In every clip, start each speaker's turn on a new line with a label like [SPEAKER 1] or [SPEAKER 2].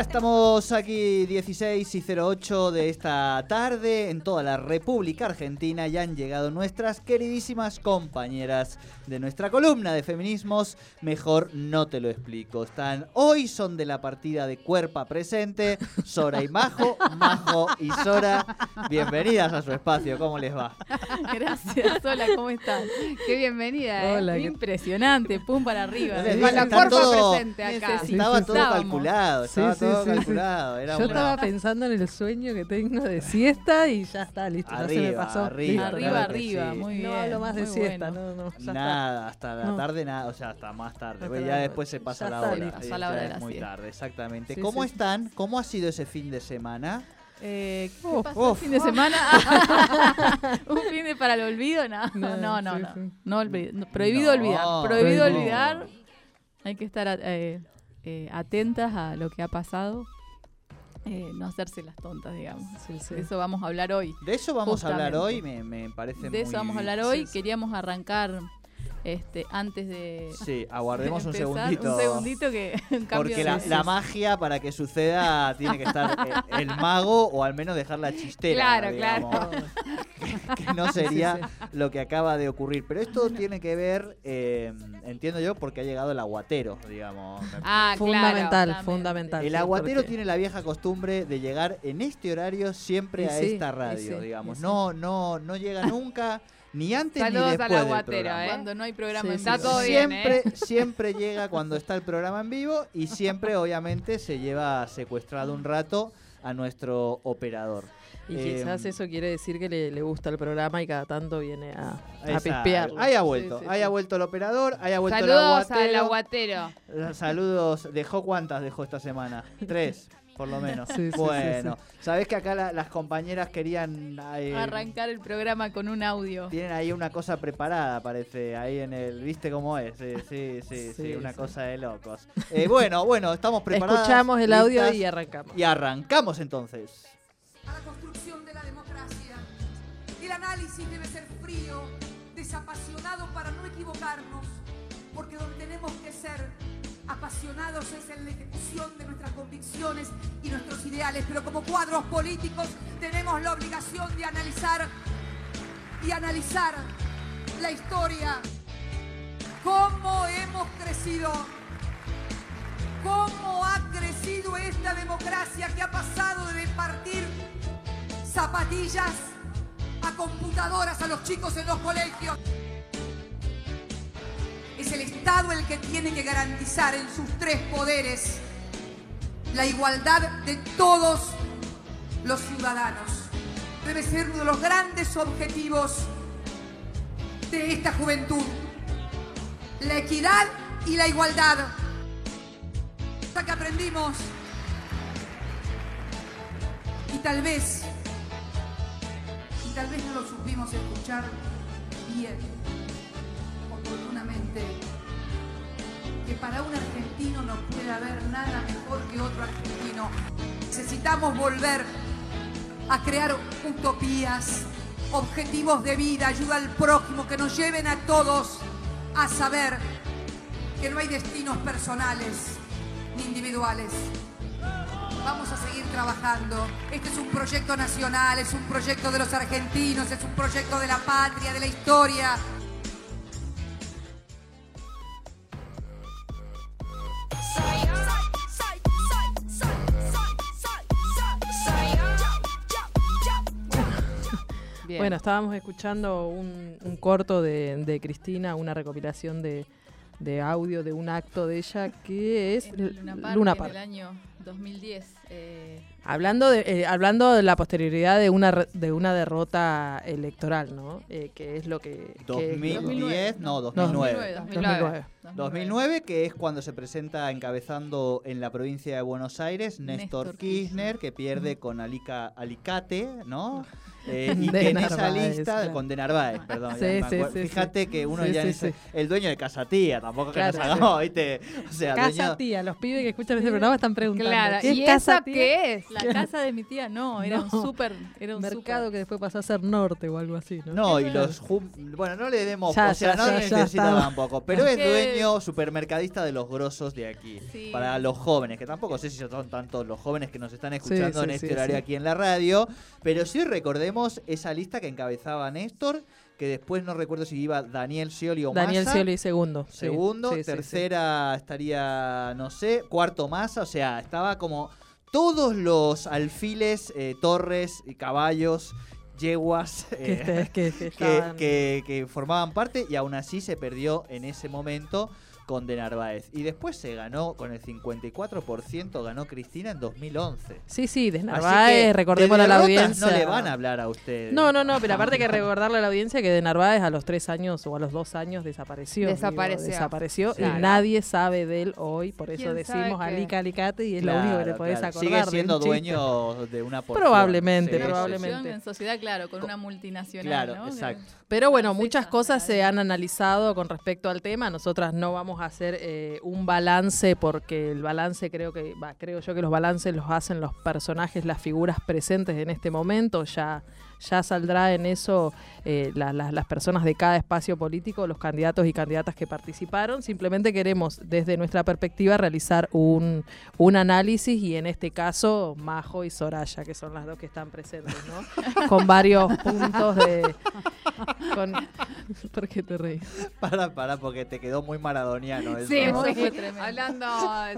[SPEAKER 1] Ya estamos aquí 16 y 08 de esta tarde en toda la República Argentina. Ya han llegado nuestras queridísimas compañeras de nuestra columna de feminismos. Mejor no te lo explico. Están hoy son de la partida de Cuerpa presente. Sora y Majo, Majo y Sora. Bienvenidas a su espacio. ¿Cómo les va?
[SPEAKER 2] Gracias, hola, ¿cómo están? Qué bienvenida, ¿eh?
[SPEAKER 3] Hola, ¿qué-
[SPEAKER 2] Impresionante, pum para arriba. Con la
[SPEAKER 1] todo-
[SPEAKER 2] presente acá.
[SPEAKER 1] Estaba todo calculado.
[SPEAKER 3] Sí,
[SPEAKER 1] Estaba
[SPEAKER 3] sí,
[SPEAKER 1] todo
[SPEAKER 3] sí, sí.
[SPEAKER 1] calculado. Era
[SPEAKER 3] Yo
[SPEAKER 1] una-
[SPEAKER 3] estaba pensando en el sueño que tengo de siesta y ya está, listo, ya se me
[SPEAKER 1] Arriba,
[SPEAKER 3] pasó.
[SPEAKER 1] arriba.
[SPEAKER 2] Arriba,
[SPEAKER 1] claro
[SPEAKER 2] arriba,
[SPEAKER 1] sí.
[SPEAKER 2] muy bien.
[SPEAKER 3] No hablo más de siesta,
[SPEAKER 2] bueno.
[SPEAKER 3] no, no, ya está.
[SPEAKER 1] Nada, hasta la
[SPEAKER 3] No.
[SPEAKER 1] tarde nada, o sea, hasta más tarde.
[SPEAKER 3] Hasta
[SPEAKER 1] ya después se pasa
[SPEAKER 3] ya
[SPEAKER 1] la
[SPEAKER 3] está,
[SPEAKER 1] hora.
[SPEAKER 2] Pasó la hora de
[SPEAKER 1] es
[SPEAKER 2] la
[SPEAKER 1] muy tarde, exactamente.
[SPEAKER 3] Sí,
[SPEAKER 1] ¿Cómo están? ¿Cómo ha sido ese fin de semana?
[SPEAKER 2] Eh, ¿Qué
[SPEAKER 3] Uf,
[SPEAKER 2] pasó el
[SPEAKER 1] uf.
[SPEAKER 2] fin de semana? ¿Un fin de para el olvido? No, no, no, no. prohibido olvidar. Prohibido olvidar. Hay que estar eh, eh, atentas a lo que ha pasado. Eh, no hacerse las tontas, digamos.
[SPEAKER 3] Sí, sí.
[SPEAKER 2] De eso vamos a hablar hoy.
[SPEAKER 1] De eso vamos a hablar hoy, me, me parece
[SPEAKER 2] De eso
[SPEAKER 1] muy-
[SPEAKER 2] vamos a hablar hoy.
[SPEAKER 1] Sí.
[SPEAKER 2] Queríamos arrancar este, antes de.
[SPEAKER 1] Sí, aguardemos un
[SPEAKER 2] empezar,
[SPEAKER 1] segundito.
[SPEAKER 2] Un segundito que un
[SPEAKER 1] Porque
[SPEAKER 2] de-
[SPEAKER 1] la,
[SPEAKER 2] sí,
[SPEAKER 1] la
[SPEAKER 2] sí.
[SPEAKER 1] magia para que suceda tiene que estar eh, el mago o al menos dejar la chistera.
[SPEAKER 2] Claro,
[SPEAKER 1] digamos,
[SPEAKER 2] claro.
[SPEAKER 1] Que no sería lo que acaba de ocurrir. Pero esto tiene que ver, eh, entiendo yo, porque ha llegado el aguatero, digamos.
[SPEAKER 2] Ah,
[SPEAKER 3] Fundamental,
[SPEAKER 2] claro,
[SPEAKER 3] fundamental.
[SPEAKER 1] El
[SPEAKER 3] sí,
[SPEAKER 1] aguatero
[SPEAKER 3] porque-
[SPEAKER 1] tiene la vieja costumbre de llegar en este horario siempre
[SPEAKER 3] Y
[SPEAKER 1] a
[SPEAKER 3] sí,
[SPEAKER 1] esta radio,
[SPEAKER 3] sí,
[SPEAKER 1] digamos.
[SPEAKER 3] sí.
[SPEAKER 1] No, no, no llega nunca, ni antes
[SPEAKER 4] Saludos
[SPEAKER 1] ni
[SPEAKER 4] al
[SPEAKER 1] después del
[SPEAKER 4] aguatero,
[SPEAKER 1] programa.
[SPEAKER 4] ¿eh?
[SPEAKER 2] Cuando no hay programa
[SPEAKER 3] Sí,
[SPEAKER 2] en vivo.
[SPEAKER 4] Está todo bien,
[SPEAKER 1] siempre,
[SPEAKER 4] ¿eh?
[SPEAKER 1] siempre llega cuando está el programa en vivo y siempre, obviamente, se lleva secuestrado un rato a nuestro operador.
[SPEAKER 3] Y
[SPEAKER 1] Eh,
[SPEAKER 3] quizás eso quiere decir que le, le gusta el programa y cada tanto viene a, a pispearlo.
[SPEAKER 1] Ahí ha vuelto,
[SPEAKER 3] Sí, sí,
[SPEAKER 1] ahí ha vuelto el operador, ahí ha vuelto
[SPEAKER 4] Saludos
[SPEAKER 1] el
[SPEAKER 4] al
[SPEAKER 1] aguatero.
[SPEAKER 4] aguatero.
[SPEAKER 1] Eh, Saludos, dejó cuántas dejó esta semana? Tres, por lo menos.
[SPEAKER 3] Sí, sí, sí,
[SPEAKER 1] bueno, sabés que acá la- las compañeras querían eh,
[SPEAKER 2] Arrancar el programa con un audio.
[SPEAKER 1] Tienen ahí una cosa preparada, parece, ahí en el, ¿viste cómo es? Sí, sí, sí, sí,
[SPEAKER 3] Sí,
[SPEAKER 1] una
[SPEAKER 3] sí.
[SPEAKER 1] cosa de locos. Eh, bueno, bueno, estamos preparados.
[SPEAKER 3] Escuchamos el audio
[SPEAKER 1] listas,
[SPEAKER 3] y arrancamos.
[SPEAKER 1] y arrancamos entonces.
[SPEAKER 5] a la construcción de la democracia. El análisis debe ser frío, desapasionado para no equivocarnos, porque donde tenemos que ser apasionados es en la ejecución de nuestras convicciones y nuestros ideales, pero como cuadros políticos tenemos la obligación de analizar y analizar la historia, cómo hemos crecido cómo ha crecido esta democracia que ha pasado de partir zapatillas a computadoras a los chicos en los colegios. Es el Estado el que tiene que garantizar en sus tres poderes la igualdad de todos los ciudadanos. Debe ser uno de los grandes objetivos de esta juventud. La equidad y la igualdad cosa que aprendimos y tal vez y tal vez no lo supimos escuchar bien que para un argentino no puede haber nada mejor que otro argentino necesitamos volver a crear utopías objetivos de vida ayuda al prójimo que nos lleven a todos a saber que no hay destinos personales ni individuales. Vamos a seguir trabajando. Este es un proyecto nacional, es un proyecto de los argentinos, es un proyecto de la patria, de la historia.
[SPEAKER 3] Bueno, estábamos escuchando un, un corto de, de Cristina, una recopilación de, de audio de un acto de ella que es
[SPEAKER 2] En Luna Park,
[SPEAKER 3] Luna
[SPEAKER 2] en
[SPEAKER 3] Park.
[SPEAKER 2] el año 2010. eh,
[SPEAKER 3] Hablando de, eh, hablando de la posterioridad de una re- de una derrota electoral, ¿no? Eh, que es lo que... que-
[SPEAKER 1] 2010, no,
[SPEAKER 3] No,
[SPEAKER 1] 2009.
[SPEAKER 3] 2009.
[SPEAKER 1] 2009, que es cuando se presenta encabezando en la provincia de Buenos Aires Néstor,
[SPEAKER 2] Néstor
[SPEAKER 1] Kirchner,
[SPEAKER 2] Kirchner.
[SPEAKER 1] que pierde con Alica, Alicate, ¿no? Eh, y
[SPEAKER 3] De
[SPEAKER 1] que en esa lista,
[SPEAKER 3] claro.
[SPEAKER 1] con De Narváez, perdón.
[SPEAKER 3] Sí, sí, sí,
[SPEAKER 1] Fíjate
[SPEAKER 3] sí.
[SPEAKER 1] que uno
[SPEAKER 3] Sí,
[SPEAKER 1] ya
[SPEAKER 3] sí,
[SPEAKER 1] es
[SPEAKER 3] sí.
[SPEAKER 1] el dueño de Casatía, tampoco que
[SPEAKER 3] Claro,
[SPEAKER 1] nos
[SPEAKER 3] sí.
[SPEAKER 1] hagamos, ¿viste? O sea,
[SPEAKER 3] Casa
[SPEAKER 1] dueño-
[SPEAKER 3] tía, los pibes que escuchan este programa están preguntando.
[SPEAKER 2] Claro,
[SPEAKER 3] ¿qué
[SPEAKER 2] ¿y
[SPEAKER 3] es Casa
[SPEAKER 2] esa
[SPEAKER 3] Tía?
[SPEAKER 2] qué es? La casa de mi tía, no, era
[SPEAKER 3] No.
[SPEAKER 2] un súper, era un
[SPEAKER 3] mercado que después pasó a ser norte o algo así, ¿no?
[SPEAKER 1] No, y los jum- bueno, no le demos,
[SPEAKER 3] Ya,
[SPEAKER 1] o sea,
[SPEAKER 3] ya,
[SPEAKER 1] no necesita tampoco, pero es dueño supermercadista de los grosos de aquí. Para los jóvenes, que tampoco sé si son tantos los jóvenes que nos están escuchando en este horario aquí en la radio, pero sí recordemos esa lista que encabezaba Néstor, que después no recuerdo si iba Daniel Scioli o
[SPEAKER 3] Daniel
[SPEAKER 1] Massa.
[SPEAKER 3] Scioli segundo.
[SPEAKER 1] Segundo,
[SPEAKER 3] Sí, sí, sí.
[SPEAKER 1] tercera estaría, no sé, cuarto Massa, o sea, estaba como todos los alfiles, eh, torres y caballos, yeguas,
[SPEAKER 3] Que,
[SPEAKER 1] eh,
[SPEAKER 3] este- que- que
[SPEAKER 1] que,
[SPEAKER 3] estaban-
[SPEAKER 1] que- que formaban parte y aún así se perdió en ese momento con De Narváez. Y después se ganó con el 54%, ganó Cristina en 2011.
[SPEAKER 3] Sí, sí, de Narváez, recordemos
[SPEAKER 1] de
[SPEAKER 3] a la audiencia.
[SPEAKER 1] No le van a hablar a ustedes.
[SPEAKER 3] No, no, no, pero aparte que recordarle a la audiencia que de Narváez a los tres años o a los dos años desapareció. digo,
[SPEAKER 4] Desapareció.
[SPEAKER 3] desapareció
[SPEAKER 1] Claro.
[SPEAKER 3] y nadie sabe de él hoy, por eso
[SPEAKER 4] ¿Quién sabe
[SPEAKER 3] decimos? Alica Alicate y es lo
[SPEAKER 1] Claro,
[SPEAKER 3] único que te podés
[SPEAKER 1] claro.
[SPEAKER 3] acordar.
[SPEAKER 1] Sigue siendo
[SPEAKER 3] de
[SPEAKER 1] dueño de una porción.
[SPEAKER 3] Probablemente,
[SPEAKER 1] Sí,
[SPEAKER 3] probablemente.
[SPEAKER 2] En sociedad, claro, con una multinacional.
[SPEAKER 1] Claro, exacto.
[SPEAKER 3] Pero bueno, muchas cosas se han analizado con respecto al tema. Nosotras no vamos hacer eh, un balance porque el balance creo que, va, creo yo que los balances los hacen los personajes, las figuras presentes en este momento. Ya, ya saldrá en eso eh, la- la- las personas de cada espacio político, los candidatos y candidatas que participaron. Simplemente queremos, desde nuestra perspectiva, realizar un, un análisis y en este caso Majo y Soraya, que son las dos que están presentes, ¿no? con varios puntos de... Con... ¿Por qué te reís?
[SPEAKER 1] Para, para, porque te quedó muy maradoniano. Eso.
[SPEAKER 4] Sí,
[SPEAKER 2] No,
[SPEAKER 4] sí.
[SPEAKER 2] fue tremendo.
[SPEAKER 4] Hablando,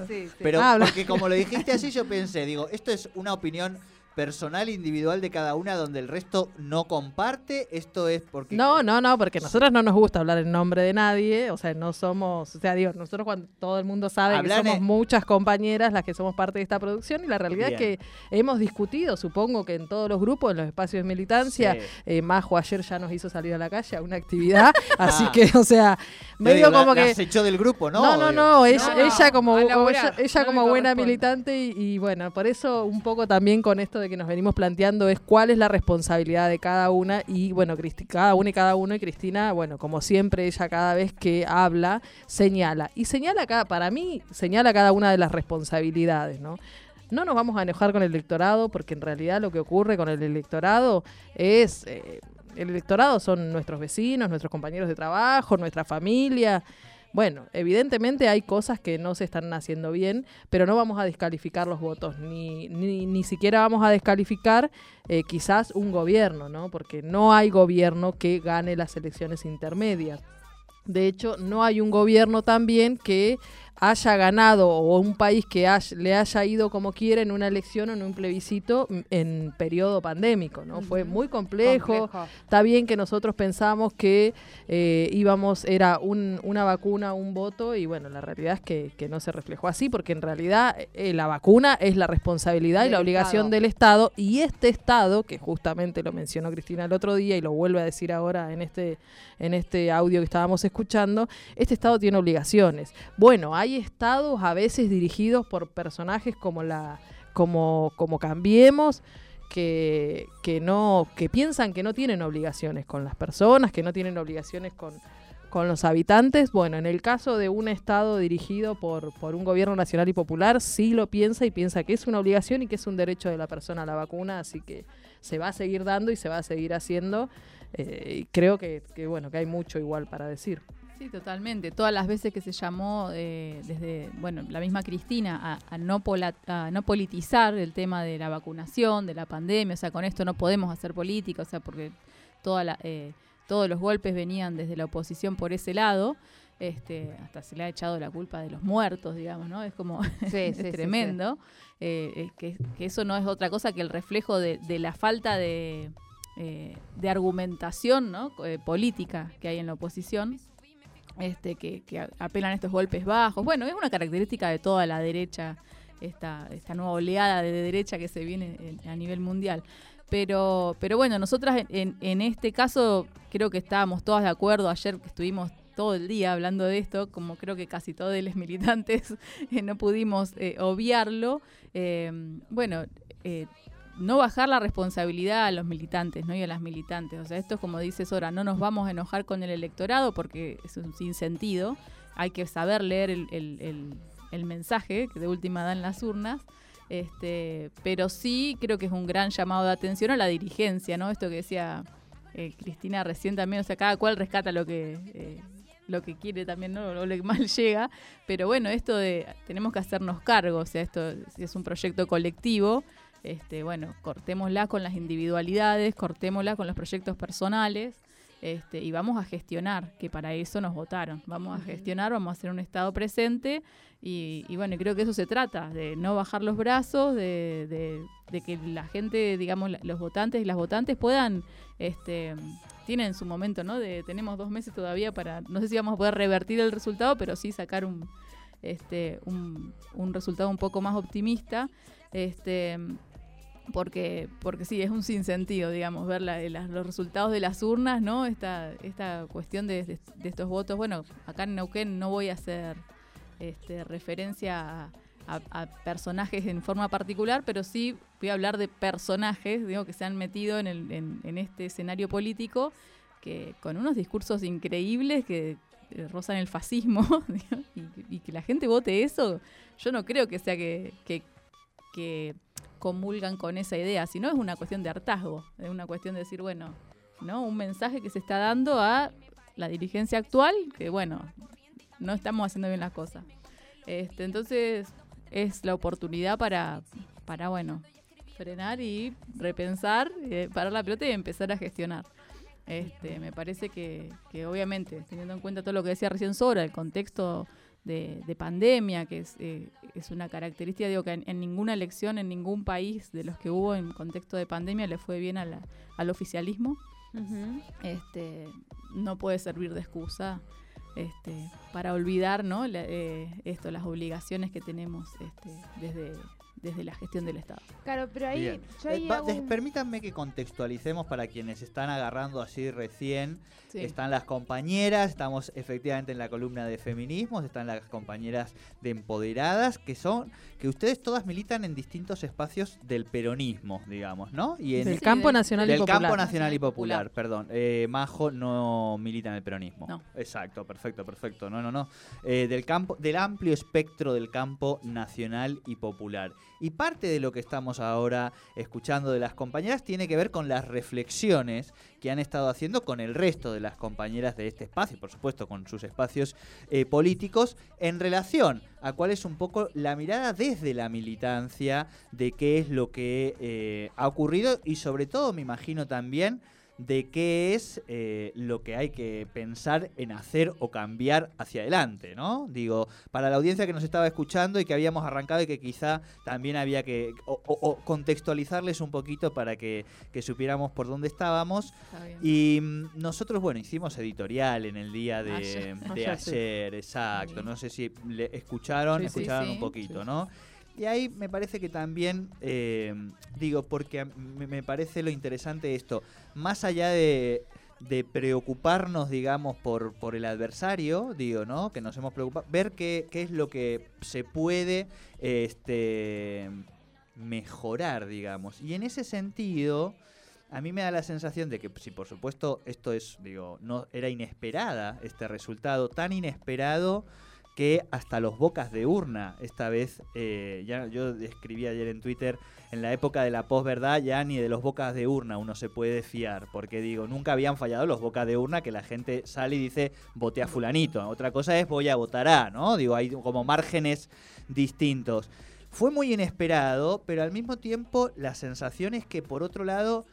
[SPEAKER 4] sí, sí.
[SPEAKER 1] Pero
[SPEAKER 3] Habla.
[SPEAKER 1] porque como lo dijiste así, yo pensé, digo, esto es una opinión personal, individual de cada una, donde el resto no comparte. Esto es porque.
[SPEAKER 3] No, no, no, porque a nosotros no nos gusta hablar en nombre de nadie, o sea, no somos, o sea, digo, nosotros cuando todo el mundo sabe
[SPEAKER 1] Hablan
[SPEAKER 3] que somos
[SPEAKER 1] en-
[SPEAKER 3] muchas compañeras las que somos parte de esta producción y la realidad es que hemos discutido, supongo que en todos los grupos, en los espacios de militancia,
[SPEAKER 1] Sí.
[SPEAKER 3] eh, Majo ayer ya nos hizo salir a la calle a una actividad, así
[SPEAKER 1] Ah.
[SPEAKER 3] que, o sea, medio
[SPEAKER 1] digo, la-
[SPEAKER 3] como que...
[SPEAKER 1] las echó del grupo, ¿no?
[SPEAKER 3] No, no, no, ella,
[SPEAKER 4] No,
[SPEAKER 3] ella como, ella, ella
[SPEAKER 4] no me
[SPEAKER 3] como buena militante y, y bueno, por eso un poco también con esto de que nos venimos planteando es cuál es la responsabilidad de cada una y bueno, Cristi- cada una y cada uno y Cristina, bueno, como siempre ella cada vez que habla señala y señala cada, para mí señala cada una de las responsabilidades, ¿no? No nos vamos a enojar con el electorado porque en realidad lo que ocurre con el electorado es eh, el electorado son nuestros vecinos, nuestros compañeros de trabajo, nuestra familia. Bueno, evidentemente hay cosas que no se están haciendo bien, pero no vamos a descalificar los votos, ni, ni, ni siquiera vamos a descalificar eh, quizás un gobierno, ¿no? Porque no hay gobierno que gane las elecciones intermedias. De hecho, no hay un gobierno también que haya ganado o un país que haya- le haya ido como quiere en una elección o en un plebiscito en periodo pandémico, ¿no? Fue muy complejo.
[SPEAKER 4] Complejo.
[SPEAKER 3] Está bien que nosotros pensamos que eh, íbamos, era un- una vacuna, un voto, y bueno, la realidad es que, que no se reflejó así, porque en realidad eh, la vacuna es la responsabilidad y la obligación
[SPEAKER 4] Estado.
[SPEAKER 3] del Estado, y este Estado, que justamente lo mencionó Cristina el otro día y lo vuelve a decir ahora en este, en este audio que estábamos escuchando, este Estado tiene obligaciones. Bueno, hay estados a veces dirigidos por personajes como la como, como Cambiemos, que, no que piensan que no tienen obligaciones con las personas, que no tienen obligaciones con, con los habitantes. Bueno, en el caso de un Estado dirigido por, por un gobierno nacional y popular, sí lo piensa y piensa que es una obligación y que es un derecho de la persona a la vacuna, así que se va a seguir dando y se va a seguir haciendo. eh, y creo que, que, bueno, que hay mucho igual para decir.
[SPEAKER 2] Sí, totalmente. Todas las veces que se llamó eh, desde, bueno, la misma Cristina a, a no pola- a no politizar el tema de la vacunación, de la pandemia, o sea, con esto no podemos hacer política, o sea, porque toda la, eh, todos los golpes venían desde la oposición por ese lado. Este, hasta se le ha echado la culpa de los muertos, digamos, ¿no? Es como
[SPEAKER 4] Sí,
[SPEAKER 2] es
[SPEAKER 4] sí, sí, sí.
[SPEAKER 2] tremendo. Eh, eh, que, que eso no es otra cosa que el reflejo de, de la falta de, eh, de argumentación ¿no? Eh, política que hay en la oposición. Este, que, apelan a estos golpes bajos. Bueno, es una característica de toda la derecha, esta, esta nueva oleada de derecha que se viene en- a nivel mundial. Pero, pero bueno, nosotras en, en este caso creo que estábamos todas de acuerdo. Ayer que estuvimos todo el día hablando de esto, como creo que casi todos los militantes eh, no pudimos eh, obviarlo. Eh, bueno, eh, no bajar la responsabilidad a los militantes ¿no? y a las militantes. O sea, esto es como dice Sora, no nos vamos a enojar con el electorado porque es un sinsentido. Hay que saber leer el, el- mensaje que de última dan las urnas. Este, pero sí creo que es un gran llamado de atención a la dirigencia, ¿no? Esto que decía eh, Cristina recién también, o sea, cada cual rescata lo que eh, lo que quiere también, ¿no? Lo que mal llega. Pero bueno, esto de tenemos que hacernos cargo, o sea, esto es un proyecto colectivo, este, bueno, cortémosla con las individualidades, cortémosla con los proyectos personales. Este, y vamos a gestionar, que para eso nos votaron. Vamos a gestionar, vamos a hacer un Estado presente y, y bueno, creo que eso se trata, de no bajar los brazos, de, de- de que la gente, digamos, los votantes y las votantes puedan, este, tienen su momento, ¿no? De, tenemos dos meses todavía para, no sé si vamos a poder revertir el resultado, pero sí sacar un, este, un, un resultado un poco más optimista. Este, porque, porque sí, es un sinsentido, digamos, ver la- la- los resultados de las urnas, ¿no? Esta, esta cuestión de, estos votos. Bueno, acá en Neuquén no voy a hacer este, referencia a, personajes en forma particular, pero sí voy a hablar de personajes, digo, que se han metido en, el- en- en este escenario político, que con unos discursos increíbles que eh, rozan el fascismo, y, y que la gente vote eso, yo no creo que sea que comulgan con esa idea, sino es una cuestión de hartazgo, es una cuestión de decir, bueno, ¿no? Un mensaje que se está dando a la dirigencia actual, que bueno, no estamos haciendo bien las cosas. Este, entonces, es la oportunidad para, para bueno, frenar y repensar, eh, parar la pelota y empezar a gestionar. Este, me parece que, que obviamente, teniendo en cuenta todo lo que decía recién Sora, el contexto de, de pandemia, que es, eh, es una característica, digo que en, en ninguna elección, en ningún país de los que hubo en contexto de pandemia le fue bien a la- al oficialismo. Este, no puede servir de excusa este, para olvidar ¿no? La- eh, esto, las obligaciones que tenemos este, desde, desde la gestión del Estado.
[SPEAKER 4] Claro, pero ahí
[SPEAKER 1] Eh, va-
[SPEAKER 4] un-
[SPEAKER 1] Permítanme que contextualicemos para quienes están agarrando así recién.
[SPEAKER 2] Sí.
[SPEAKER 1] Están las compañeras, estamos efectivamente en la columna de feminismos, están las compañeras de empoderadas, que son, que ustedes todas militan en distintos espacios del peronismo, digamos, ¿no? Y en
[SPEAKER 3] Del
[SPEAKER 2] Sí,
[SPEAKER 3] campo
[SPEAKER 2] del-
[SPEAKER 3] nacional y
[SPEAKER 1] del
[SPEAKER 3] popular.
[SPEAKER 1] campo nacional y
[SPEAKER 2] Popular.
[SPEAKER 1] popular, perdón. Eh, Majo no milita en el peronismo.
[SPEAKER 2] No.
[SPEAKER 1] Exacto, perfecto, perfecto. No, no, no. Eh, del campo, del amplio espectro del campo nacional y popular. Y parte de lo que estamos ahora escuchando de las compañeras tiene que ver con las reflexiones que han estado haciendo con el resto de las compañeras de este espacio, y por supuesto con sus espacios eh, políticos, en relación a cuál es un poco la mirada desde la militancia de qué es lo que eh, ha ocurrido y sobre todo me imagino también de qué es eh, lo que hay que pensar en hacer o cambiar hacia adelante, ¿no? Digo, para la audiencia que nos estaba escuchando y que habíamos arrancado y que quizá también había que o, o- o contextualizarles un poquito para que, que supiéramos por dónde estábamos. Y mm, nosotros, bueno, hicimos editorial en el día de
[SPEAKER 2] Ayer.
[SPEAKER 1] de
[SPEAKER 3] Ayer,
[SPEAKER 1] ayer,
[SPEAKER 3] sí.
[SPEAKER 1] exacto. No sé si le escucharon,
[SPEAKER 3] Sí,
[SPEAKER 1] escucharon
[SPEAKER 2] sí.
[SPEAKER 1] un poquito,
[SPEAKER 3] Sí.
[SPEAKER 1] ¿no? Y ahí me parece que también, eh, digo, porque me parece lo interesante esto, más allá de, de preocuparnos, digamos, por, por el adversario, digo, ¿no? Que nos hemos preocupado, ver qué, qué es lo que se puede este, mejorar, digamos. Y en ese sentido, a mí me da la sensación de que si por supuesto esto es, digo, no era inesperada este resultado, tan inesperado que hasta los bocas de urna esta vez, eh, ya yo escribí ayer en Twitter, en la época de la posverdad ya ni de los bocas de urna uno se puede fiar, porque digo, nunca habían fallado los bocas de urna que la gente sale y dice voté a fulanito, otra cosa es voy a votar a, ¿no? Digo, hay como márgenes distintos. Fue muy inesperado, pero al mismo tiempo la sensación es que por otro lado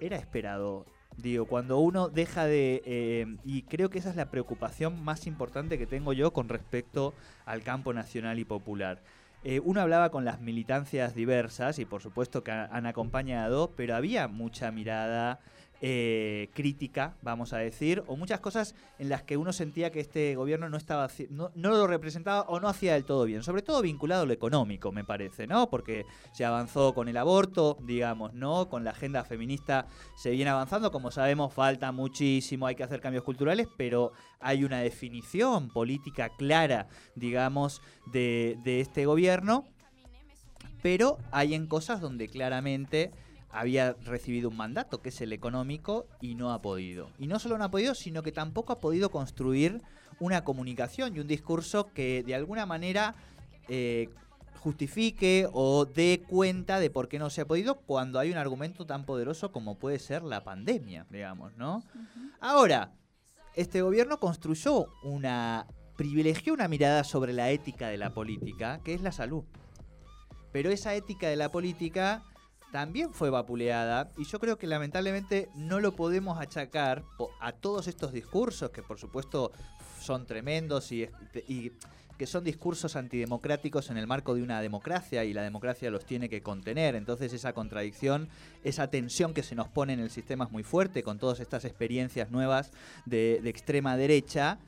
[SPEAKER 1] era esperado. Digo, cuando uno deja de... eh, y creo que esa es la preocupación más importante que tengo yo con respecto al campo nacional y popular. Eh, uno hablaba con las militancias diversas y por supuesto que ha- han acompañado, pero había mucha mirada eh, crítica, vamos a decir, o muchas cosas en las que uno sentía que este gobierno no estaba no, no lo representaba o no hacía del todo bien, sobre todo vinculado a lo económico, me parece, ¿no? Porque se avanzó con el aborto, digamos, ¿no? Con la agenda feminista se viene avanzando, como sabemos, falta muchísimo, hay que hacer cambios culturales, pero hay una definición política clara, digamos, de, de este gobierno, pero hay en cosas donde claramente había recibido un mandato, que es el económico, y no ha podido. Y no solo no ha podido, sino que tampoco ha podido construir una comunicación y un discurso que de alguna manera eh, justifique o dé cuenta de por qué no se ha podido cuando hay un argumento tan poderoso como puede ser la pandemia, digamos, ¿no? Ahora, este gobierno construyó una privilegió una mirada sobre la ética de la política, que es la salud. Pero esa ética de la política también fue vapuleada y yo creo que lamentablemente no lo podemos achacar a todos estos discursos que por supuesto son tremendos y, y que son discursos antidemocráticos en el marco de una democracia y la democracia los tiene que contener. Entonces esa contradicción, esa tensión que se nos pone en el sistema es muy fuerte con todas estas experiencias nuevas de, de extrema derecha.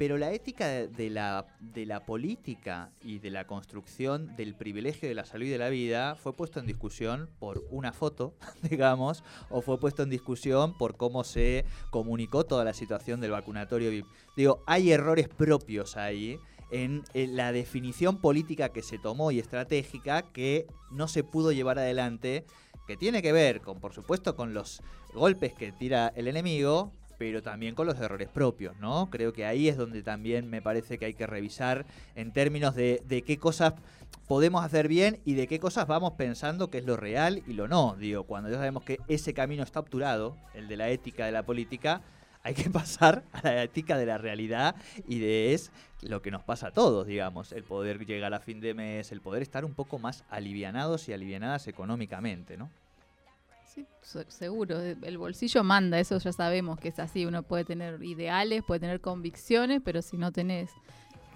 [SPEAKER 1] Pero la ética de, la, de la política y de la construcción del privilegio de la salud y de la vida fue puesto en discusión por una foto, digamos, o fue puesto en discusión por cómo se comunicó toda la situación del vacunatorio. Digo, hay errores propios ahí en, en la definición política que se tomó y estratégica que no se pudo llevar adelante, que tiene que ver con, por supuesto, con los golpes que tira el enemigo, pero también con los errores propios, ¿no? Creo que ahí es donde también me parece que hay que revisar en términos de, qué cosas podemos hacer bien y de qué cosas vamos pensando que es lo real y lo no. Digo, cuando ya sabemos que ese camino está obturado, el de la ética de la política, hay que pasar a la ética de la realidad y de es lo que nos pasa a todos, digamos, el poder llegar a fin de mes, el poder estar un poco más alivianados y alivianadas económicamente, ¿no?
[SPEAKER 2] Sí, se- seguro. eh, El bolsillo manda, eso ya sabemos que es así. Uno puede tener ideales, puede tener convicciones, pero si no tenés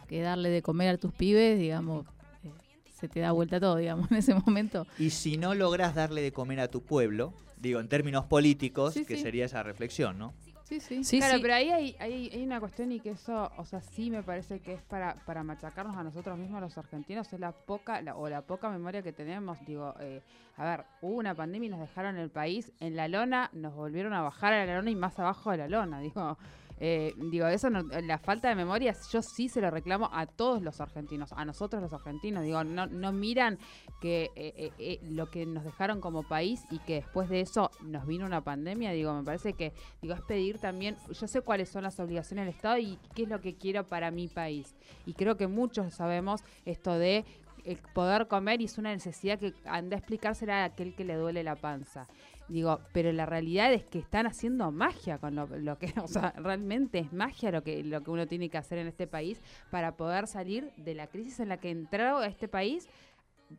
[SPEAKER 2] que darle de comer a tus pibes, digamos, eh, se te da vuelta todo, digamos, en ese momento.
[SPEAKER 1] Y si no logras darle de comer a tu pueblo, digo, en términos políticos,
[SPEAKER 2] Sí,
[SPEAKER 1] que
[SPEAKER 2] sí.
[SPEAKER 1] sería esa reflexión, ¿no?
[SPEAKER 2] Sí, sí.
[SPEAKER 3] Sí,
[SPEAKER 4] claro,
[SPEAKER 3] sí.
[SPEAKER 4] pero ahí hay, hay, hay una cuestión y que eso, o sea, sí me parece que es para, para machacarnos a nosotros mismos los argentinos, es la poca, la- o la poca memoria que tenemos. Digo, eh, a ver, hubo una pandemia y nos dejaron el país en la lona, nos volvieron a bajar a la lona y más abajo de la lona. Digo, eh, digo, eso, no- la falta de memoria, yo sí se lo reclamo a todos los argentinos, a nosotros los argentinos. Digo, no, no miran que eh, eh, eh, lo que nos dejaron como país y que después de eso nos vino una pandemia. Digo, me parece que Digo, es pedir también, yo sé cuáles son las obligaciones del Estado y qué es lo que quiero para mi país. Y creo que muchos sabemos esto de eh, poder comer y es una necesidad que anda a explicársela a aquel que le duele la panza. Digo, pero la realidad es que están haciendo magia con lo, que, o sea, realmente es magia lo que, lo que uno tiene que hacer en este país para poder salir de la crisis en la que entró este país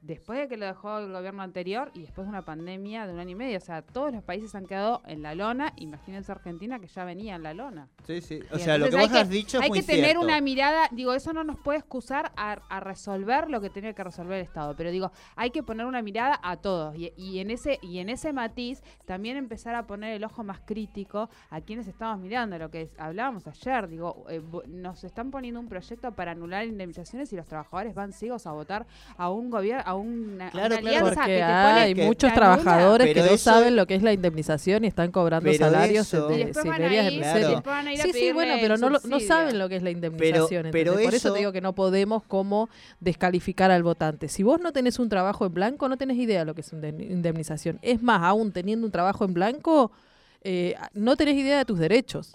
[SPEAKER 4] después de que lo dejó el gobierno anterior y después de una pandemia de un año y medio. O sea, todos los países han quedado en la lona. Imagínense Argentina que ya venía en la lona.
[SPEAKER 1] Sí, sí.
[SPEAKER 4] Y
[SPEAKER 1] O sea, lo que vos has dicho es
[SPEAKER 4] Hay
[SPEAKER 1] muy
[SPEAKER 4] que tener
[SPEAKER 1] cierto.
[SPEAKER 4] una mirada, digo, eso no nos puede excusar a, a resolver lo que tiene que resolver el Estado, pero digo, hay que poner una mirada a todos y, y en ese y en ese matiz también empezar a poner el ojo más crítico a quienes estamos mirando, lo que hablábamos ayer, digo, eh, nos están poniendo un proyecto para anular indemnizaciones y los trabajadores van ciegos a votar a un gobierno, a una,
[SPEAKER 1] Claro,
[SPEAKER 4] una
[SPEAKER 1] claro,
[SPEAKER 4] alianza
[SPEAKER 3] Porque
[SPEAKER 4] que te
[SPEAKER 3] hay
[SPEAKER 1] que-
[SPEAKER 3] muchos trabajadores que no
[SPEAKER 1] eso-
[SPEAKER 3] saben lo que es la indemnización y están cobrando salarios
[SPEAKER 1] eso-
[SPEAKER 3] de
[SPEAKER 4] Y después van a
[SPEAKER 3] miseria
[SPEAKER 4] ir,
[SPEAKER 3] de
[SPEAKER 1] Claro.
[SPEAKER 3] miseria.
[SPEAKER 4] después van a ir a
[SPEAKER 3] Sí, sí, bueno, pero no, lo- no saben lo que es la indemnización.
[SPEAKER 1] pero.
[SPEAKER 3] Por eso
[SPEAKER 1] eso-
[SPEAKER 3] te digo que no podemos como descalificar al votante. Si vos no tenés un trabajo en blanco, no tenés idea de lo que es una indem- indemnización. Es más, aún teniendo un trabajo en blanco, eh, no tenés idea de tus derechos.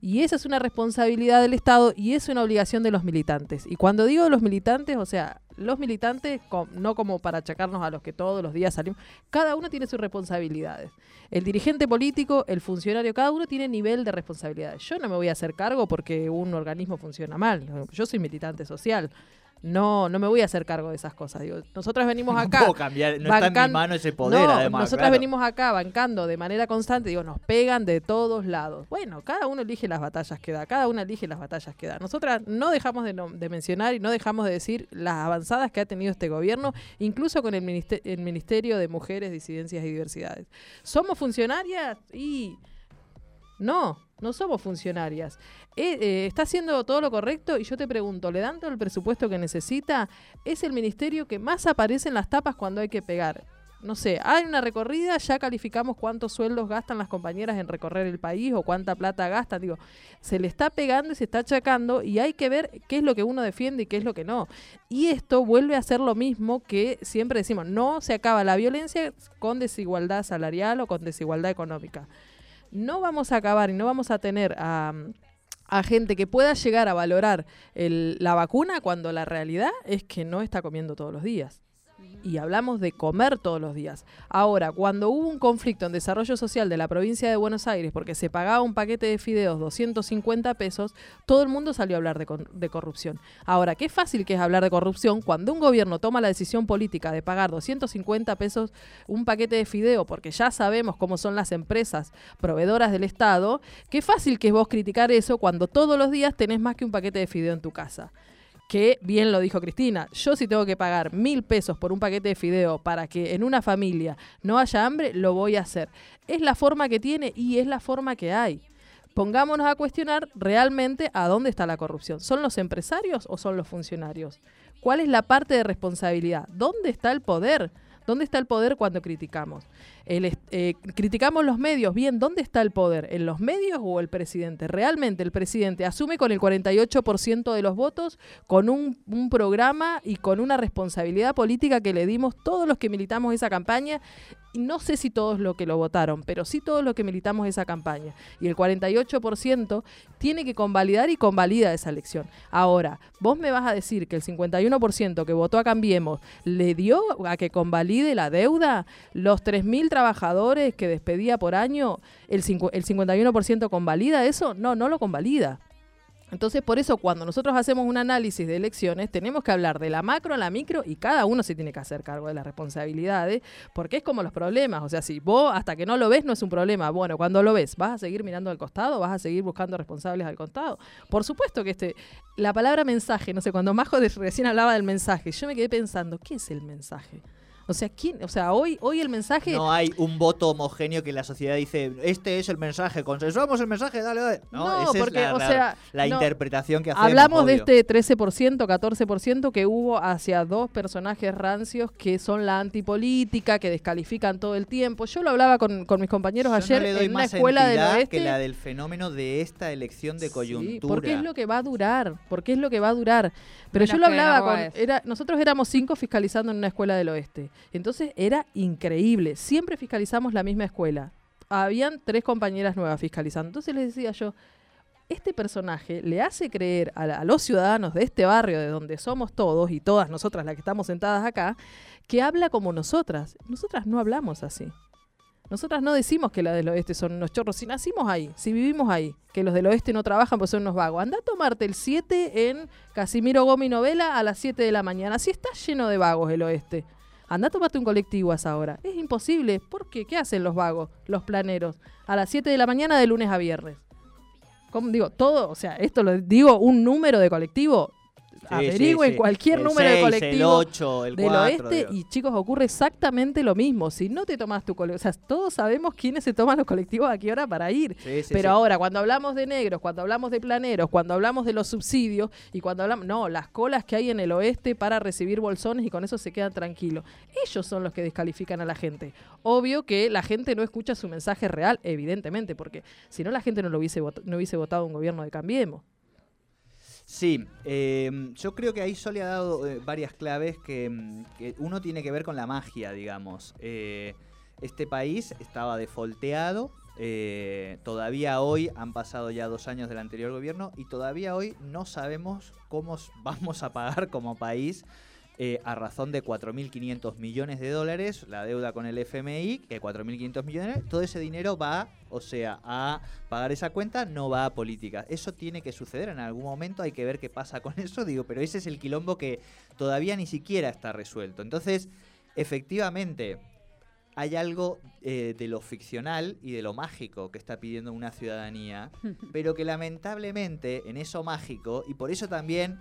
[SPEAKER 3] Y esa es una responsabilidad del Estado y es una obligación de los militantes. Y cuando digo de los militantes, o sea, los militantes, no como para achacarnos a los que todos los días salimos, cada uno tiene sus responsabilidades. El dirigente político, el funcionario, cada uno tiene nivel de responsabilidad. Yo no me voy a hacer cargo porque un organismo funciona mal. Yo soy militante social. No, no me voy a hacer cargo de esas cosas. Digo, nosotras venimos acá.
[SPEAKER 1] No puedo cambiar, no está en mi mano ese poder,
[SPEAKER 3] no,
[SPEAKER 1] además.
[SPEAKER 3] nosotras
[SPEAKER 1] claro.
[SPEAKER 3] venimos acá bancando de manera constante, digo, nos pegan de todos lados. Bueno, cada uno elige las batallas que da, cada una elige las batallas que da. Nosotras no dejamos de, no- de mencionar y no dejamos de decir las avanzadas que ha tenido este gobierno, incluso con el Ministerio de Mujeres, Disidencias y Diversidades. ¿Somos funcionarias? Y no, no somos funcionarias. Eh, eh, está haciendo todo lo correcto y yo te pregunto, ¿le dan todo el presupuesto que necesita? Es el ministerio que más aparece en las tapas cuando hay que pegar. No sé, hay una recorrida, ya calificamos cuántos sueldos gastan las compañeras en recorrer el país o cuánta plata gastan. Digo, se le está pegando y se está achacando y hay que ver qué es lo que uno defiende y qué es lo que no. Y esto vuelve a ser lo mismo que siempre decimos, no se acaba la violencia con desigualdad salarial o con desigualdad económica no vamos a acabar y no vamos a tener a, a gente que pueda llegar a valorar el- la vacuna cuando la realidad es que no está comiendo todos los días. Y hablamos de comer todos los días. Ahora, cuando hubo un conflicto en desarrollo social de la provincia de Buenos Aires porque se pagaba un paquete de fideos 250 pesos, todo el mundo salió a hablar de, cor- de corrupción. Ahora, qué fácil que es hablar de corrupción cuando un gobierno toma la decisión política de pagar 250 pesos un paquete de fideo, porque ya sabemos cómo son las empresas proveedoras del Estado, qué fácil que es vos criticar eso cuando todos los días tenés más que un paquete de fideo en tu casa. Que bien lo dijo Cristina, yo si tengo que pagar mil pesos por un paquete de fideo para que en una familia no haya hambre, lo voy a hacer. Es la forma que tiene y es la forma que hay. Pongámonos a cuestionar realmente a dónde está la corrupción. ¿Son los empresarios o son los funcionarios? ¿Cuál es la parte de responsabilidad? ¿Dónde está el poder? ¿Dónde está el poder cuando criticamos? El eh, criticamos los medios, bien, ¿dónde está el poder? ¿En los medios o el presidente? Realmente el presidente asume con el 48% de los votos, con un, programa y con una responsabilidad política que le dimos todos los que militamos esa campaña. No sé si todos los que lo votaron, pero sí todos los que militamos esa campaña. Y el 48% tiene que convalidar y convalida esa elección. Ahora, vos me vas a decir que el 51% que votó a Cambiemos le dio a que convalide la deuda, los 3.000 trabajadores que despedía por año, el, el 51% convalida eso? No, no lo convalida. Entonces, por eso, cuando nosotros hacemos un análisis de elecciones, tenemos que hablar de la macro a la micro y cada uno se tiene que hacer cargo de las responsabilidades, porque es como los problemas. O sea, si vos hasta que no lo ves no es un problema. Bueno, cuando lo ves, ¿vas a seguir mirando al costado? ¿Vas a seguir buscando responsables al costado? Por supuesto que este, la palabra mensaje, no sé, cuando Majo recién hablaba del mensaje, yo me quedé pensando, ¿qué es el mensaje? O sea, ¿quién? O sea, hoy, hoy el mensaje.
[SPEAKER 1] No hay un voto homogéneo que la sociedad dice, este es el mensaje, consensuamos el mensaje, dale, dale. No,
[SPEAKER 3] No,
[SPEAKER 1] esa
[SPEAKER 3] porque,
[SPEAKER 1] es la,
[SPEAKER 3] o
[SPEAKER 1] la-
[SPEAKER 3] sea,
[SPEAKER 1] la
[SPEAKER 3] no.
[SPEAKER 1] interpretación que hacemos.
[SPEAKER 3] Hablamos de este 13%, 14% que hubo hacia dos personajes rancios que son la antipolítica, que descalifican todo el tiempo. Yo lo hablaba con, con mis compañeros
[SPEAKER 1] Yo
[SPEAKER 3] ayer
[SPEAKER 1] no le doy
[SPEAKER 3] en una escuela del oeste.
[SPEAKER 1] que la del fenómeno de esta elección de
[SPEAKER 3] Sí,
[SPEAKER 1] coyuntura.
[SPEAKER 3] porque es lo que va a durar, porque es lo que va a durar. Pero
[SPEAKER 4] Menos
[SPEAKER 3] yo lo hablaba con, era, nosotros éramos cinco fiscalizando en una escuela del oeste. Entonces era increíble, siempre fiscalizamos la misma escuela. Habían tres compañeras nuevas fiscalizando. Entonces les decía yo, este personaje le hace creer a, a los ciudadanos de este barrio, de donde somos todos y todas nosotras las que estamos sentadas acá, que habla como nosotras. Nosotras no hablamos así. Nosotras no decimos que las del oeste son unos chorros. Si nacimos ahí, si vivimos ahí, que los del oeste no trabajan pues son unos vagos. Anda a tomarte el 7 en Casimiro Gómez Novela a las 7 de la mañana. Si está lleno de vagos el oeste. Anda a tomarte un colectivo a esa hora. Es imposible. ¿Por qué? ¿Qué hacen los vagos, los planeros? A las 7 de la mañana de lunes a viernes. ¿Cómo digo? Todo, o sea, esto lo digo, un número de colectivo.
[SPEAKER 1] Sí,
[SPEAKER 3] averigüen
[SPEAKER 1] sí, sí.
[SPEAKER 3] cualquier
[SPEAKER 1] El
[SPEAKER 3] número de colectivo
[SPEAKER 1] El 8, el
[SPEAKER 3] del
[SPEAKER 1] 4.
[SPEAKER 3] oeste y chicos ocurre exactamente lo mismo. Si no te tomas tu colectivo o sea todos sabemos quiénes se toman los colectivos a qué hora para ir. Pero ahora cuando hablamos de negros cuando hablamos de planeros cuando hablamos de los subsidios y cuando hablamos no las colas que hay en el oeste para recibir bolsones y con eso se quedan tranquilos. Ellos son los que descalifican a la gente. Obvio que la gente no escucha su mensaje real evidentemente porque si no la gente no lo hubiese vot- no hubiese votado un gobierno de Cambiemos
[SPEAKER 1] Sí, eh, yo creo que ahí Sole ha dado eh, varias claves que, mm, que uno tiene que ver con la magia, digamos. Eh, este país estaba defolteado, eh, todavía hoy han pasado ya dos años del anterior gobierno y todavía hoy no sabemos cómo vamos a pagar como país eh, a razón de 4.500 millones de dólares, la deuda con el FMI, que 4.500 millones, todo ese dinero va, o sea, a pagar esa cuenta, no va a política. Eso tiene que suceder en algún momento, hay que ver qué pasa con eso, digo, pero ese es el quilombo que todavía ni siquiera está resuelto. Entonces, efectivamente, hay algo eh, de lo ficcional y de lo mágico que está pidiendo una ciudadanía, pero que lamentablemente en eso mágico, y por eso también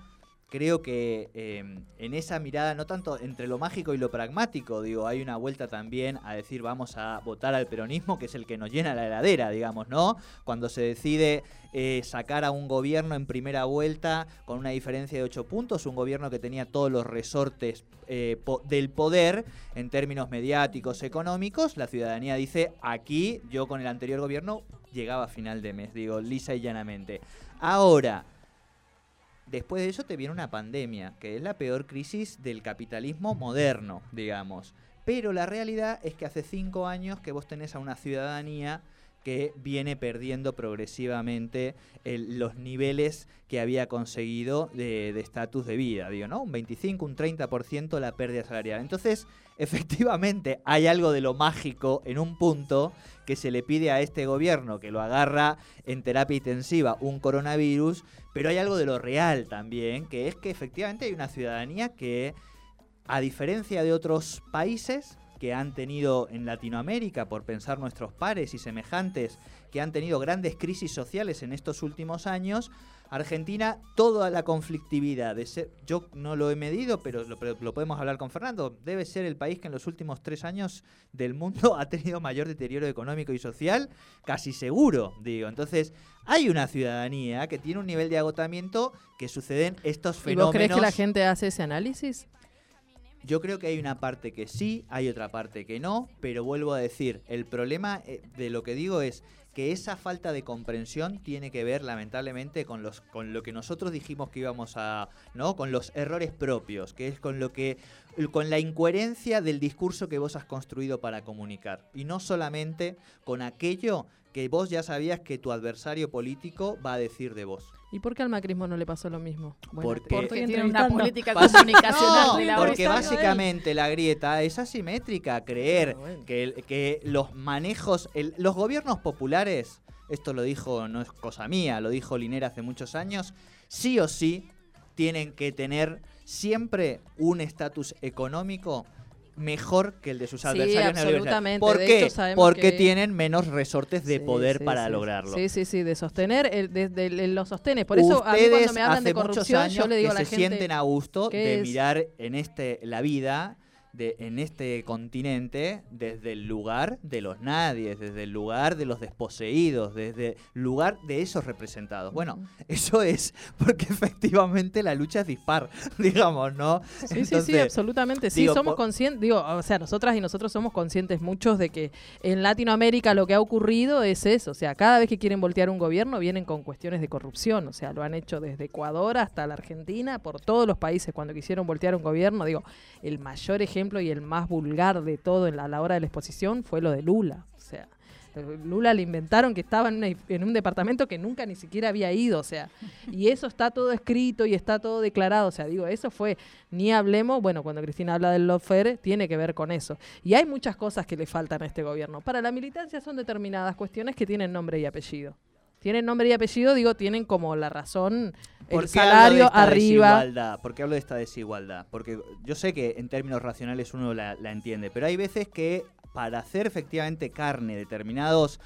[SPEAKER 1] creo que eh, en esa mirada, no tanto entre lo mágico y lo pragmático, digo, hay una vuelta también a decir vamos a votar al peronismo, que es el que nos llena la heladera, digamos, ¿no? Cuando se decide eh, sacar a un gobierno en primera vuelta con una diferencia de 8 puntos, un gobierno que tenía todos los resortes eh, del poder en términos mediáticos, económicos, la ciudadanía dice, aquí yo con el anterior gobierno llegaba a final de mes, digo, lisa y llanamente. Ahora, después de eso te viene una pandemia, que es la peor crisis del capitalismo moderno, digamos. Pero la realidad es que hace cinco años que vos tenés a una ciudadanía que viene perdiendo progresivamente los niveles que había conseguido de estatus de, vida, digo, ¿no? Un 25, un 30% la pérdida salarial. Entonces, efectivamente, hay algo de lo mágico en un punto que se le pide a este gobierno que lo agarra en terapia intensiva un coronavirus, pero hay algo de lo real también, que es que efectivamente hay una ciudadanía que, a diferencia de otros países, que han tenido en Latinoamérica, por pensar nuestros pares y semejantes, que han tenido grandes crisis sociales en estos últimos años, Argentina, toda la conflictividad de ser, yo no lo he medido, pero lo, lo, podemos hablar con Fernando, debe ser el país que en los últimos tres años del mundo ha tenido mayor deterioro económico y social, casi seguro, digo. Entonces, hay una ciudadanía que tiene un nivel de agotamiento que suceden estos fenómenos.
[SPEAKER 3] ¿Y vos crees que la gente hace ese análisis?
[SPEAKER 1] Yo creo que hay una parte que sí, hay otra parte que no, pero vuelvo a decir, el problema eh, de lo que digo es que esa falta de comprensión tiene que ver lamentablemente con los con lo que nosotros dijimos que íbamos a, ¿no? Con los errores propios, que es con lo que con la incoherencia del discurso que vos has construido para comunicar y no solamente con aquello que vos ya sabías que tu adversario político va a decir de vos.
[SPEAKER 3] ¿Y por qué al macrismo no le pasó lo mismo?
[SPEAKER 1] porque,
[SPEAKER 2] tiene una política comunicacional.
[SPEAKER 1] No, porque básicamente la grieta es asimétrica. Creer que, que los manejos, los gobiernos populares, esto lo dijo, no es cosa mía, lo dijo Linera hace muchos años, sí o sí tienen que tener siempre un estatus económico mejor que el de sus adversarios
[SPEAKER 3] absolutamente.
[SPEAKER 1] ¿Por qué? Porque tienen menos resortes de poder para lograrlo.
[SPEAKER 3] Sí, sí, sí, de sostener, el, de, los sostenes. Por eso a mí cuando me hablan de corrupción, yo le digo a la
[SPEAKER 1] se
[SPEAKER 3] gente
[SPEAKER 1] sienten a gusto de mirar en este la vida en este continente desde el lugar de los nadies, desde el lugar de los desposeídos, desde el lugar de esos representados. Bueno, eso es porque efectivamente la lucha es dispar, digamos, ¿no?
[SPEAKER 3] Sí, sí, sí, absolutamente. Sí, somos conscientes, digo, o sea, nosotras y nosotros somos conscientes muchos de que en Latinoamérica lo que ha ocurrido es eso, o sea, cada vez que quieren voltear un gobierno vienen con cuestiones de corrupción, o sea, lo han hecho desde Ecuador hasta la Argentina, por todos los países cuando quisieron voltear un gobierno, digo, el mayor ejemplo y el más vulgar de todo en la, a la hora de la exposición fue lo de Lula. O sea, Lula le inventaron que estaba en, un departamento que nunca ni siquiera había ido, o sea, y eso está todo escrito y está todo declarado, o sea, digo, eso fue, ni hablemos, bueno, cuando Cristina habla del lawfare, tiene que ver con eso. Y hay muchas cosas que le faltan a este gobierno. Para la militancia son determinadas cuestiones que tienen nombre y apellido. Tienen nombre y apellido, digo, tienen como la razón el salario arriba.
[SPEAKER 1] ¿Por qué hablo de esta desigualdad? Porque yo sé que en términos racionales uno la, entiende, pero hay veces que para hacer efectivamente carne determinados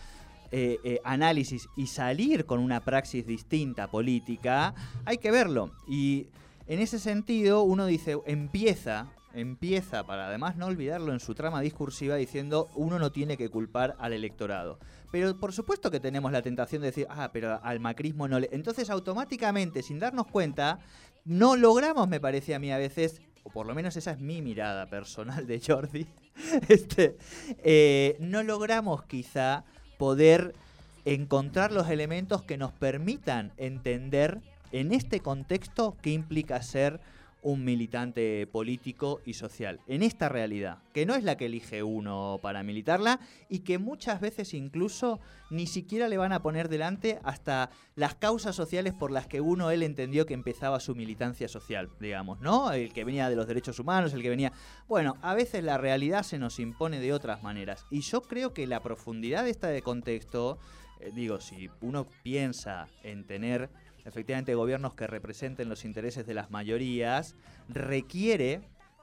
[SPEAKER 1] eh, eh, análisis y salir con una praxis distinta política, hay que verlo. Y en ese sentido uno dice, empieza empieza, para además no olvidarlo en su trama discursiva, diciendo uno no tiene que culpar al electorado. Pero por supuesto que tenemos la tentación de decir, ah, pero al macrismo no le... Entonces automáticamente, sin darnos cuenta, no logramos, me parece a mí a veces, o por lo menos esa es mi mirada personal de Jordi, este, eh, no logramos quizá poder encontrar los elementos que nos permitan entender en este contexto qué implica ser un militante político y social. En esta realidad, que no es la que elige uno para militarla y que muchas veces incluso ni siquiera le van a poner delante hasta las causas sociales por las que uno él entendió que empezaba su militancia social, digamos, ¿no? El que venía de los derechos humanos, el que venía... Bueno, a veces la realidad se nos impone de otras maneras y yo creo que la profundidad de este contexto, eh, digo, si uno piensa en tener efectivamente gobiernos que representen los intereses de las mayorías, requiere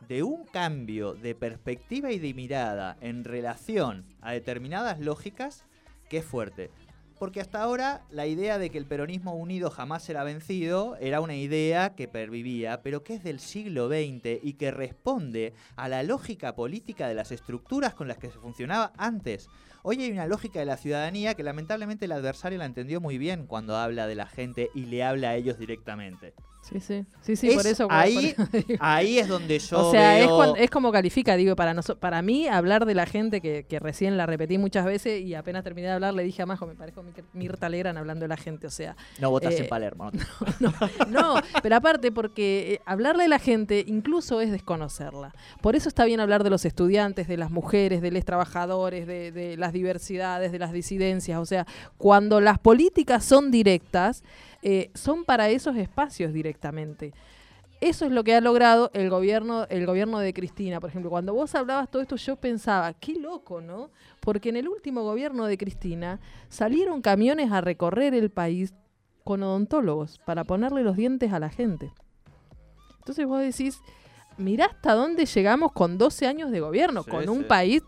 [SPEAKER 1] de un cambio de perspectiva y de mirada en relación a determinadas lógicas que es fuerte. Porque hasta ahora la idea de que el peronismo unido jamás será vencido era una idea que pervivía, pero que es del siglo XX y que responde a la lógica política de las estructuras con las que se funcionaba antes. Hoy hay una lógica de la ciudadanía que lamentablemente el adversario la entendió muy bien cuando habla de la gente y le habla a ellos directamente.
[SPEAKER 3] Sí, sí, sí, sí, por eso.
[SPEAKER 1] Ahí, ahí es donde yo.
[SPEAKER 3] O sea, es, es, como califica, digo, para para mí, hablar de la gente que, que, recién la repetí muchas veces y apenas terminé de hablar, le dije a Majo, me parezco Mirta Legrand hablando de la gente, o sea.
[SPEAKER 1] No votas en eh, Palermo.
[SPEAKER 3] No, no, pero aparte, porque eh, hablarle de la gente incluso es desconocerla. Por eso está bien hablar de los estudiantes, de las mujeres, de los trabajadores, de, de las diversidades, de las disidencias, o sea, cuando las políticas son directas, eh, son para esos espacios directamente. Eso es lo que ha logrado el gobierno, el gobierno de Cristina. Por ejemplo, cuando vos hablabas todo esto, yo pensaba, qué loco, ¿no? Porque en el último gobierno de Cristina salieron camiones a recorrer el país con odontólogos para ponerle los dientes a la gente. Entonces vos decís, mirá hasta dónde llegamos con 12 años de gobierno, con un país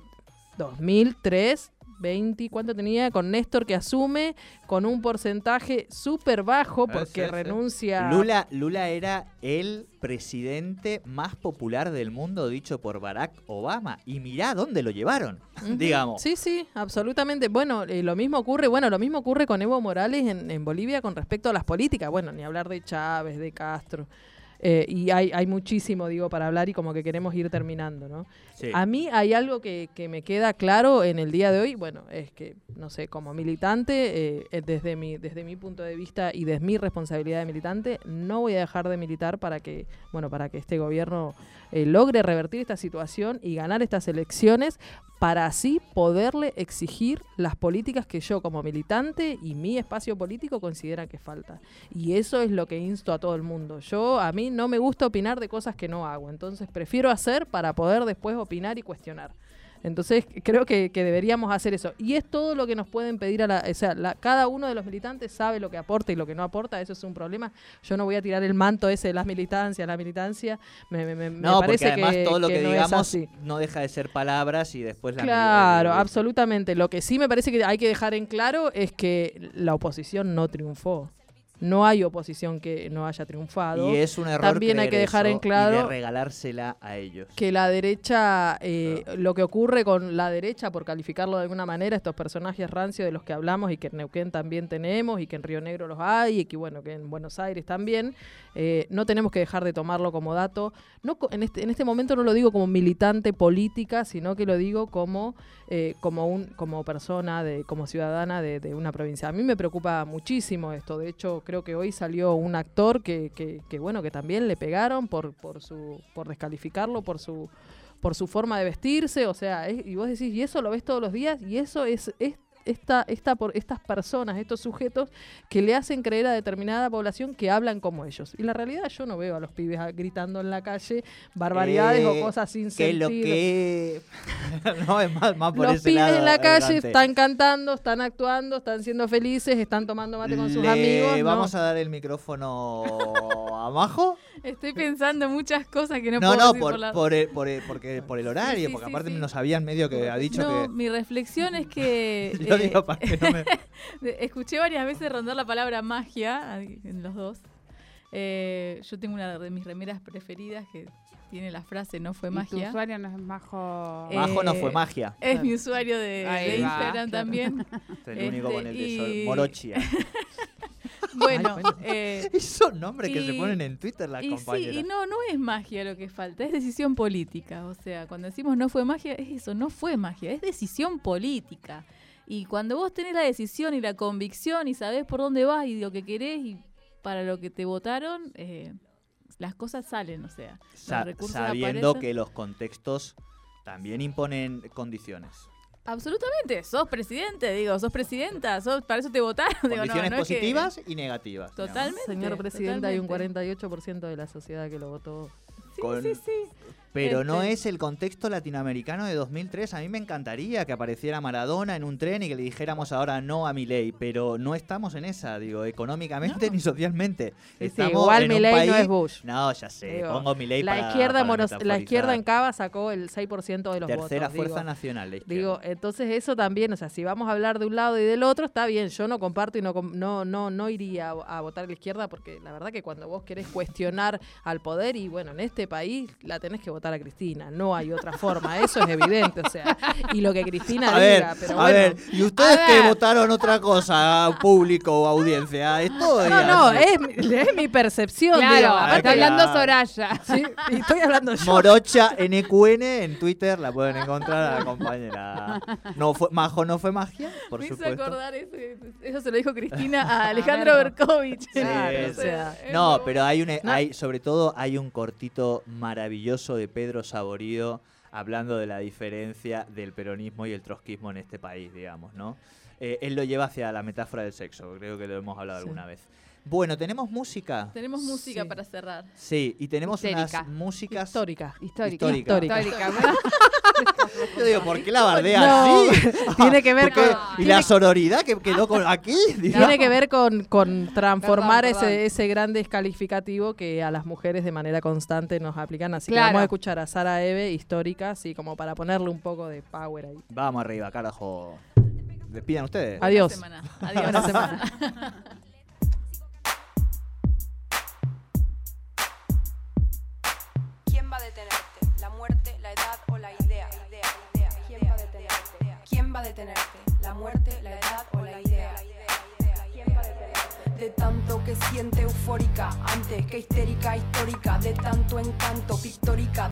[SPEAKER 3] 2003 20, ¿cuánto tenía? Con Néstor que asume con un porcentaje súper bajo ah, porque renuncia.
[SPEAKER 1] Lula, Lula era el presidente más popular del mundo, dicho por Barack Obama. Y mirá dónde lo llevaron, digamos.
[SPEAKER 3] Sí, sí, absolutamente. Bueno, eh, lo mismo ocurre, bueno, lo mismo ocurre con Evo Morales en, en Bolivia con respecto a las políticas. Bueno, ni hablar de Chávez, de Castro. Eh, y hay, hay muchísimo, digo, para hablar y como que queremos ir terminando, ¿no? A mí hay algo que, que, me queda claro en el día de hoy, bueno, es que, no sé, como militante, eh, desde, mi, desde mi punto de vista y desde mi responsabilidad de militante, no voy a dejar de militar para que, bueno, para que este gobierno eh, logre revertir esta situación y ganar estas elecciones para así poderle exigir las políticas que yo como militante y mi espacio político considera que falta. Y eso es lo que insto a todo el mundo. Yo a mí no me gusta opinar de cosas que no hago, entonces prefiero hacer para poder después opinar y cuestionar. Entonces creo que, deberíamos hacer eso. Y es todo lo que nos pueden pedir a la... O sea, cada uno de los militantes sabe lo que aporta y lo que no aporta. Eso es un problema. Yo no voy a tirar el manto ese de las militancias, la militancia. Me, me,
[SPEAKER 1] no,
[SPEAKER 3] parece
[SPEAKER 1] porque además
[SPEAKER 3] que,
[SPEAKER 1] todo lo que, digamos no deja de ser palabras y después la...
[SPEAKER 3] Claro, absolutamente. Lo que sí me parece que hay que dejar en claro es que la oposición no triunfó no hay oposición que no haya triunfado.
[SPEAKER 1] Y es un error
[SPEAKER 3] También hay que dejar en claro
[SPEAKER 1] regalársela a ellos.
[SPEAKER 3] Que la derecha, eh, lo que ocurre con la derecha, por calificarlo de alguna manera, estos personajes rancios de los que hablamos y que en Neuquén también tenemos y que en Río Negro los hay y que bueno que en Buenos Aires también, eh, no tenemos que dejar de tomarlo como dato. No en este, en este momento no lo digo como militante política, sino que lo digo como eh, como un como persona de como ciudadana de, de una provincia. A mí me preocupa muchísimo esto. De hecho creo que hoy salió un actor que, que, bueno, que también le pegaron por, por su, por descalificarlo, por su, por su forma de vestirse, o sea, y vos decís, y eso lo ves todos los días, y eso es, es esta, esta, por estas personas, estos sujetos que le hacen creer a determinada población que hablan como ellos. Y la realidad yo no veo a los pibes gritando en la calle barbaridades o eh, cosas sin sentido.
[SPEAKER 1] Lo que... no, es más, más por
[SPEAKER 3] los pibes en la calle están cantando, están actuando, están siendo felices, están tomando mate con sus amigos.
[SPEAKER 1] Vamos a dar el micrófono a Majo.
[SPEAKER 2] Estoy pensando muchas cosas que no, puedo decir
[SPEAKER 1] por, por, por, el, por, porque, por el horario, porque aparte nos habían medio que ha dicho
[SPEAKER 2] no,
[SPEAKER 1] que...
[SPEAKER 2] mi reflexión es que... Escuché varias veces rondar la palabra magia en los dos. Eh, yo tengo una de mis remeras preferidas que tiene la frase no fue magia.
[SPEAKER 4] tu usuario no es Majo.
[SPEAKER 1] Majo no fue magia.
[SPEAKER 2] Es mi usuario de, Instagram también.
[SPEAKER 1] Es el único con el que Morochia.
[SPEAKER 2] Bueno, eh,
[SPEAKER 1] son nombres que se ponen en Twitter las
[SPEAKER 2] y. Sí, y no, no es magia lo que falta, es decisión política. O sea, cuando decimos no fue magia, es eso, no fue magia, es decisión política. Y cuando vos tenés la decisión y la convicción y sabés por dónde vas y lo que querés y para lo que te votaron, eh, las cosas salen, o sea,
[SPEAKER 1] Sa- sabiendo
[SPEAKER 2] aparecen.
[SPEAKER 1] que los contextos también imponen condiciones.
[SPEAKER 2] Absolutamente, sos presidente, digo, sos presidenta, sos, para eso te votaron. digo, no,
[SPEAKER 1] Condiciones
[SPEAKER 2] no es que-
[SPEAKER 1] positivas y negativas. digamos.
[SPEAKER 2] Totalmente.
[SPEAKER 3] Señor presidente, hay un
[SPEAKER 2] totalmente.
[SPEAKER 3] 48% de la sociedad que lo votó.
[SPEAKER 2] Sí,
[SPEAKER 1] Con-
[SPEAKER 2] sí, sí.
[SPEAKER 1] Pero no
[SPEAKER 2] Este-
[SPEAKER 1] es el contexto latinoamericano de 2003. A mí me encantaría que apareciera Maradona en un tren y que le dijéramos ahora no a Milei, pero no estamos en esa, digo, económicamente ni socialmente.
[SPEAKER 3] Sí, sí,
[SPEAKER 1] Estamos
[SPEAKER 3] igual
[SPEAKER 1] en
[SPEAKER 3] Milei no es Bush.
[SPEAKER 1] No, ya sé,
[SPEAKER 3] Digo,
[SPEAKER 1] pongo Milei
[SPEAKER 3] la
[SPEAKER 1] para-
[SPEAKER 3] izquierda
[SPEAKER 1] para
[SPEAKER 3] monos- la izquierda en Cava sacó el 6% de los
[SPEAKER 1] Tercera
[SPEAKER 3] votos.
[SPEAKER 1] fuerza
[SPEAKER 3] digo.
[SPEAKER 1] nacional, la.
[SPEAKER 3] Digo, entonces eso también, o sea, si vamos a hablar de un lado y del otro, está bien, yo no comparto y no no no no iría a, a votar a la izquierda porque la verdad que cuando vos querés cuestionar al poder y bueno, en este país la tenés que votar a Cristina, no hay otra forma, eso es evidente, o sea, y lo que Cristina
[SPEAKER 1] a ver,
[SPEAKER 3] diga, pero
[SPEAKER 1] a
[SPEAKER 3] bueno.
[SPEAKER 1] ver, ¿y ustedes
[SPEAKER 3] A
[SPEAKER 1] que
[SPEAKER 3] ver.
[SPEAKER 1] votaron otra cosa, público o audiencia? Esto
[SPEAKER 3] No, no, es, mi- es mi percepción,
[SPEAKER 4] Claro,
[SPEAKER 3] digo,
[SPEAKER 4] está
[SPEAKER 1] claro.
[SPEAKER 4] hablando Soraya.
[SPEAKER 3] sí, y estoy hablando yo.
[SPEAKER 1] Morocha NQN en Twitter la pueden encontrar a la compañera. No fue, Majo no fue magia, por
[SPEAKER 2] Me hizo
[SPEAKER 1] supuesto.
[SPEAKER 2] acordar eso, eso se lo dijo Cristina a Alejandro Berkovich.
[SPEAKER 1] Sí,
[SPEAKER 3] Claro, o sea,
[SPEAKER 1] No, pero hay un hay sobre todo hay un cortito maravilloso de Pedro Saborido hablando de la diferencia del peronismo y el trotskismo en este país, digamos, ¿no? Eh, él lo lleva hacia la metáfora del sexo, creo que lo hemos hablado
[SPEAKER 3] Sí.
[SPEAKER 1] alguna vez. Bueno, tenemos música.
[SPEAKER 2] Tenemos música
[SPEAKER 3] Sí.
[SPEAKER 2] para cerrar.
[SPEAKER 1] Sí, y tenemos
[SPEAKER 4] Histérica.
[SPEAKER 1] unas músicas
[SPEAKER 3] Histórica.
[SPEAKER 4] Histórica.
[SPEAKER 1] Histórica.
[SPEAKER 4] Histórica.
[SPEAKER 1] Yo digo, ¿por qué la bardea
[SPEAKER 3] No,
[SPEAKER 1] así?
[SPEAKER 3] tiene que ver con-
[SPEAKER 1] ¿Y la sororidad que quedó con aquí?
[SPEAKER 3] Tiene que ver con, con transformar
[SPEAKER 4] Perdón, perdón.
[SPEAKER 3] Ese, ese gran descalificativo que a las mujeres de manera constante nos aplican. Así que vamos a escuchar a Sara Eve, histórica, así como para ponerle un poco de power ahí.
[SPEAKER 1] Vamos arriba, carajo. Despidan ustedes.
[SPEAKER 3] Adiós.
[SPEAKER 2] Semana. Adiós.
[SPEAKER 3] Buena semana.
[SPEAKER 6] Detenerte? ¿La muerte, la edad o la idea? De tanto que siente eufórica, antes que histérica, histórica, de tanto encanto pictórica.